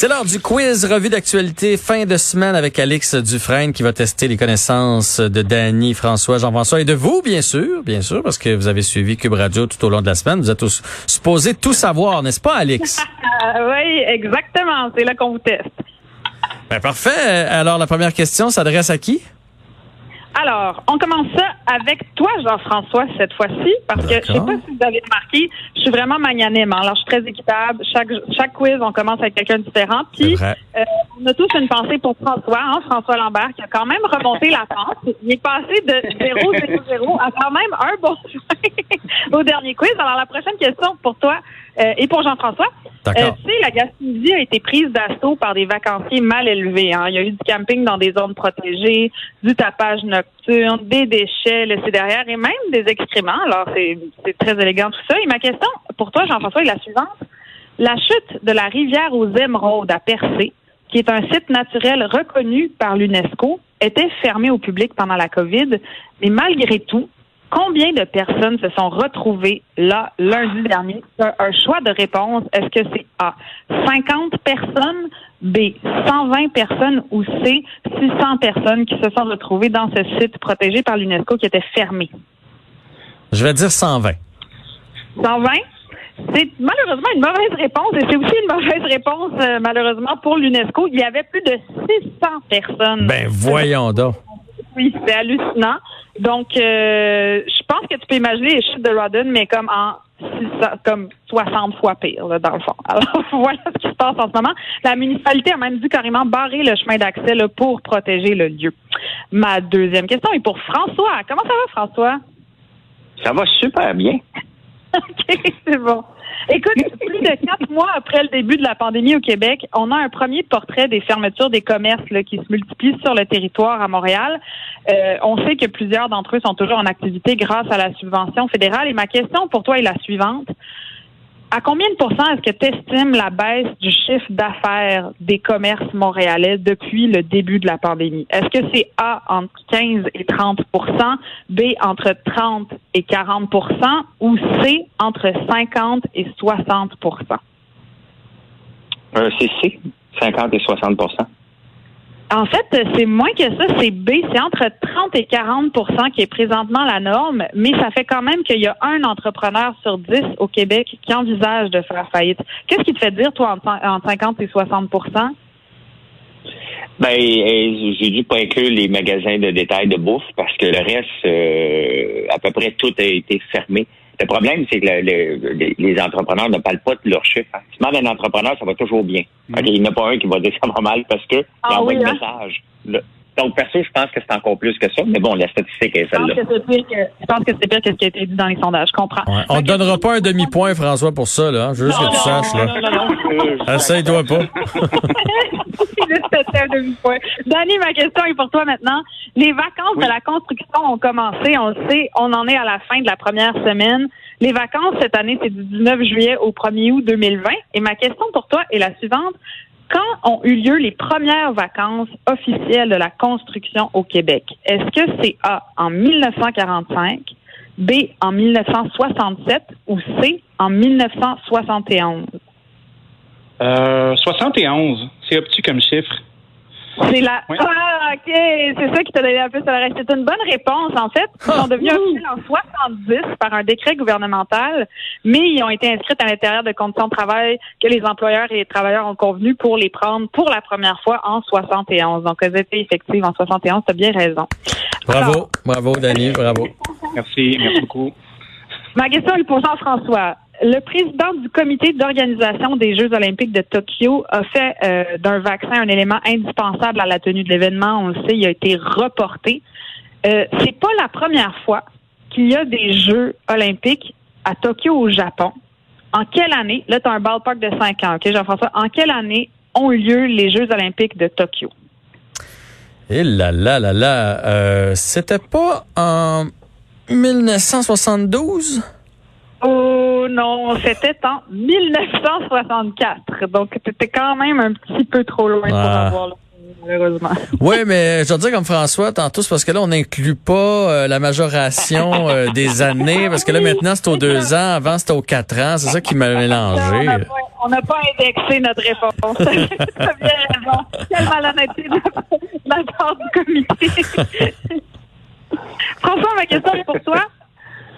C'est l'heure du quiz revue d'actualité fin de semaine avec Alix Dufresne qui va tester les connaissances de Danny, François, Jean-François et de vous, bien sûr, bien sûr, parce que vous avez suivi Cube Radio tout au long de la semaine. Vous êtes tous supposés tout savoir, n'est-ce pas, Alix? oui, exactement. C'est là qu'on vous teste. Ben, parfait. Alors, la première question s'adresse à qui? Alors, on commence ça avec toi, Jean-François, cette fois-ci, parce que je sais pas si vous avez remarqué, je suis vraiment magnanime. Hein. Alors, je suis très équitable. Chaque, chaque quiz, on commence avec quelqu'un de différent. Puis, euh, on a tous une pensée pour François, hein, François Lambert, qui a quand même remonté la pente. Il est passé de 0-0-0 à quand même un bon au dernier quiz. Alors, la prochaine question pour toi euh, et pour Jean-François. Euh, tu sais, la Gaspésie a été prise d'assaut par des vacanciers mal élevés. Hein. Il y a eu du camping dans des zones protégées, du tapage nocturne, des déchets laissés derrière et même des excréments. Alors, c'est très élégant tout ça. Et ma question pour toi, Jean-François, est la suivante. La chute de la rivière aux émeraudes à Percé, qui est un site naturel reconnu par l'UNESCO, était fermée au public pendant la COVID, mais malgré tout, Combien de personnes se sont retrouvées là lundi dernier? Un choix de réponse. Est-ce que c'est A, 50 personnes, B, 120 personnes ou C, 600 personnes qui se sont retrouvées dans ce site protégé par l'UNESCO qui était fermé? Je vais dire 120. 120? C'est malheureusement une mauvaise réponse et c'est aussi une mauvaise réponse euh, malheureusement pour l'UNESCO. Il y avait plus de 600 personnes. Ben voyons donc. Oui, c'est hallucinant. Donc, euh, je pense que tu peux imaginer les chiffres de Rodden, mais comme en comme 60 fois pire, dans le fond. Alors, voilà ce qui se passe en ce moment. La municipalité a même dû carrément barrer le chemin d'accès pour protéger le lieu. Ma deuxième question est pour François. Comment ça va, François? Ça va super bien. OK, c'est bon. Écoute, plus de quatre mois après le début de la pandémie au Québec, on a un premier portrait des fermetures des commerces qui se multiplient sur le territoire à Montréal. Euh, on sait que plusieurs d'entre eux sont toujours en activité grâce à la subvention fédérale. Et ma question pour toi est la suivante. À combien de pourcents est-ce que tu estimes la baisse du chiffre d'affaires des commerces montréalais depuis le début de la pandémie? Est-ce que c'est A entre 15 et 30% B entre 30 et 40% ou C entre 50 et 60% euh, C'est C, 50 et 60 en fait, c'est moins que ça, c'est B. C'est entre 30 et 40% qui est présentement la norme, mais ça fait quand même qu'il y a un entrepreneur sur 10 au Québec qui envisage de faire faillite. Qu'est-ce qui te fait dire, toi, entre 50 et 60% ben, euh, j'ai dû pas inclure les magasins de détail de bouffe parce que le reste, euh, à peu près tout a été fermé. Le problème, c'est que les entrepreneurs ne parlent pas de leur chiffre. Si tu un entrepreneur, ça va toujours bien. Mm. il n'y en a pas un qui va dire ça va mal parce que ah, envoie oui, un hein? message. Donc, perso, je pense que c'est encore plus que ça. Mais bon, la statistique est celle-là. Je pense que c'est pire, que ce qui a été dit dans les sondages. Je comprends. On ne donnera pas un demi-point, François, pour ça. Là. Je veux juste que tu saches. Là. Essaye-toi pas. un demi-point. Danny, ma question est pour toi maintenant. Les vacances de la construction ont commencé. On le sait, on en est à la fin de la première semaine. Les vacances cette année, c'est du 19 juillet au 1er août 2020. Et ma question pour toi est la suivante. Quand ont eu lieu les premières vacances officielles de la construction au Québec? Est-ce que c'est A en 1945, B en 1967 ou C en 1971? Euh, 71. C'est obtus comme chiffre. C'est la. Ah, OK. C'est ça qui t'a donné un peu sur le reste. C'est une bonne réponse, en fait. Ils sont devenus officiels en 70 par un décret gouvernemental, mais ils ont été inscrits à l'intérieur de conditions de travail que les employeurs et les travailleurs ont convenu pour les prendre pour la première fois en 71. Donc, elles étaient effectives en 71. T'as bien raison. Bravo. bravo, Dani. Bravo. Merci. Merci beaucoup. Ma question est pour Jean-François. Le président du comité d'organisation des Jeux olympiques de Tokyo a fait euh, d'un vaccin un élément indispensable à la tenue de l'événement. On le sait, il a été reporté. Euh, c'est pas la première fois qu'il y a des Jeux olympiques à Tokyo au Japon. En quelle année, là tu as un ballpark de 5 ans, OK Jean-François, en quelle année ont eu lieu les Jeux olympiques de Tokyo? Et là là là là, euh, c'était pas en 1972? Oh non, c'était en 1964. Donc, tu étais quand même un petit peu trop loin pour ah. avoir malheureusement. Oui, mais je dois dire comme François, tantôt, c'est parce que là, on n'inclut pas euh, la majoration euh, des années, parce que là, maintenant, c'est aux deux ans, avant, c'était aux quatre ans. C'est ça qui m'a mélangé. On n'a pas, indexé notre réponse. T'as bien raison. Quelle malhonnêteté de la part du comité. François, ma question est pour toi.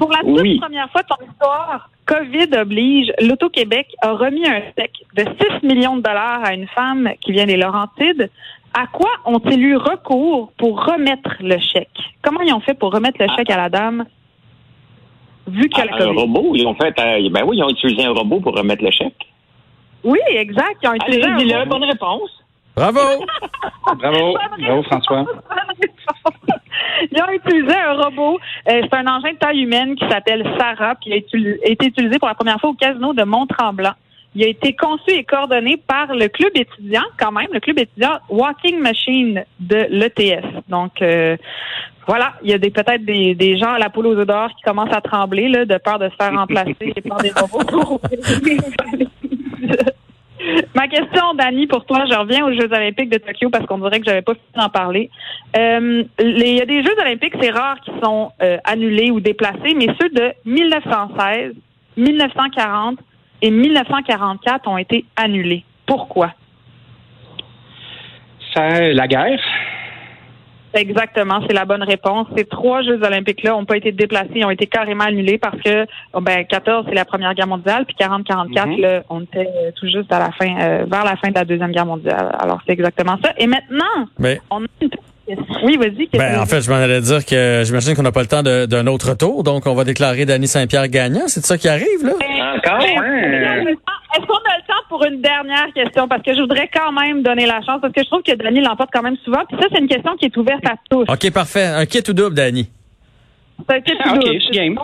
Pour la toute première fois de ton histoire, COVID oblige, l'Auto-Québec a remis un chèque de 6 millions de dollars à une femme qui vient des Laurentides. À quoi ont-ils eu recours pour remettre le chèque? Comment ils ont fait pour remettre le chèque à la dame? Vu qu'elle a Un robot, ils ont fait, euh, ben oui, ils ont utilisé un robot pour remettre le chèque. Oui, exact. Ils ont utilisé Allez, un bonne réponse. Bravo! Bravo! Bravo, François. Ils ont utilisé un robot. Euh, c'est un engin de taille humaine qui s'appelle Sarah, puis il a, été utilisé pour la première fois au casino de Mont-Tremblant. Il a été conçu et coordonné par le club étudiant, quand même, le club étudiant Walking Machine de l'ETS. Donc, euh, voilà, il y a des peut-être des, des gens à la poule aux odeurs qui commencent à trembler là, de peur de se faire remplacer par des robots. Ma question, Dani, pour toi, je reviens aux Jeux olympiques de Tokyo parce qu'on dirait que j'avais pas fini d'en parler. Euh, il y a des Jeux olympiques, c'est rare qui sont euh, annulés ou déplacés, mais ceux de 1916, 1940 et 1944 ont été annulés. Pourquoi? Ça, la guerre. Exactement, c'est la bonne réponse. Ces trois Jeux olympiques-là n'ont pas été déplacés, ils ont été carrément annulés parce que oh, ben 14 c'est la Première Guerre mondiale, puis 40-44 mhm. là, on était tout juste à la fin, euh, vers la fin de la deuxième Guerre mondiale. Alors c'est exactement ça. Et maintenant, on a une oui, vas-y. Ben, en fait, je m'en allais dire que j'imagine qu'on n'a pas le temps d'un autre tour, donc on va déclarer Danny Saint-Pierre gagnant. C'est ça qui arrive, là? Encore, hein? Est-ce qu'on a le temps pour une dernière question? Parce que je voudrais quand même donner la chance, parce que je trouve que Danny l'emporte quand même souvent. Puis ça, c'est une question qui est ouverte à tous. OK, parfait. Un kit ou double, Danny? C'est un kit ou double. OK, je game.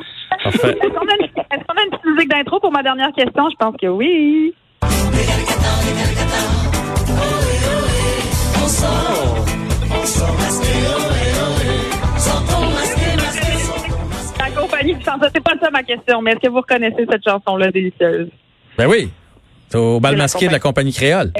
Parfait. Est-ce qu'on a, une petite musique d'intro pour ma dernière question? Je pense que oui. La compagnie c'est pas ça ma question, mais est-ce que vous reconnaissez cette chanson-là délicieuse? Ben oui. C'est au bal masqué de la compagnie créole.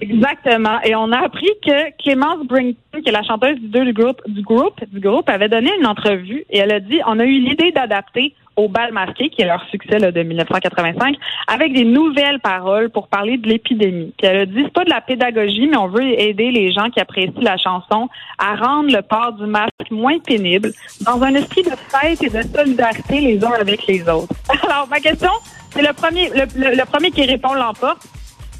Exactement. Et on a appris que Clémence Brington, qui est la chanteuse du, du groupe, du groupe, du groupe, avait donné une entrevue et elle a dit on a eu l'idée d'adapter au bal masqué, qui est leur succès de 1985, avec des nouvelles paroles pour parler de l'épidémie. Puis elle a dit c'est pas de la pédagogie, mais on veut aider les gens qui apprécient la chanson à rendre le port du masque moins pénible, dans un esprit de fête et de solidarité les uns avec les autres. Alors ma question, c'est le premier, le, le premier qui répond l'emporte.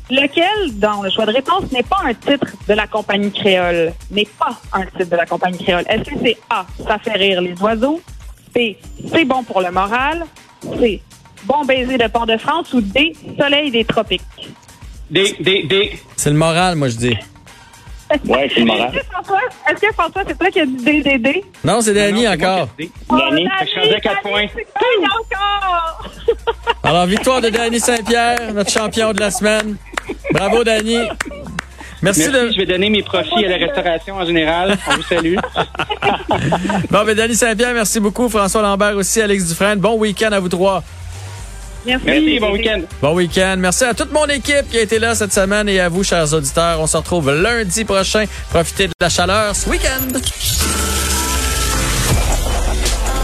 Lequel, dans le choix de réponse, n'est pas un titre de la compagnie créole, n'est pas un titre de la compagnie créole. Est-ce que c'est A, ça fait rire les oiseaux, B, c'est bon pour le moral, C, bon baiser de Port-de-France ou D, soleil des tropiques? D, D, D. C'est le moral, moi je dis. Ouais, c'est le moral. Est-ce que François, c'est toi qui as dit D, D, D? Non, c'est Danny encore. Danny, je faisais 4 points. encore! Alors, victoire de Danny Saint-Pierre, notre champion de la semaine. Bravo, Danny. Merci, De... Je vais donner mes profits à la restauration en général. On vous salue. bon, ben, Danny Saint-Pierre, merci beaucoup. François Lambert aussi, Alex Dufresne. Bon week-end à vous trois. Merci. Merci. Bon week-end. Bon week-end. Merci à toute mon équipe qui a été là cette semaine et à vous, chers auditeurs. On se retrouve lundi prochain. Profitez de la chaleur ce week-end.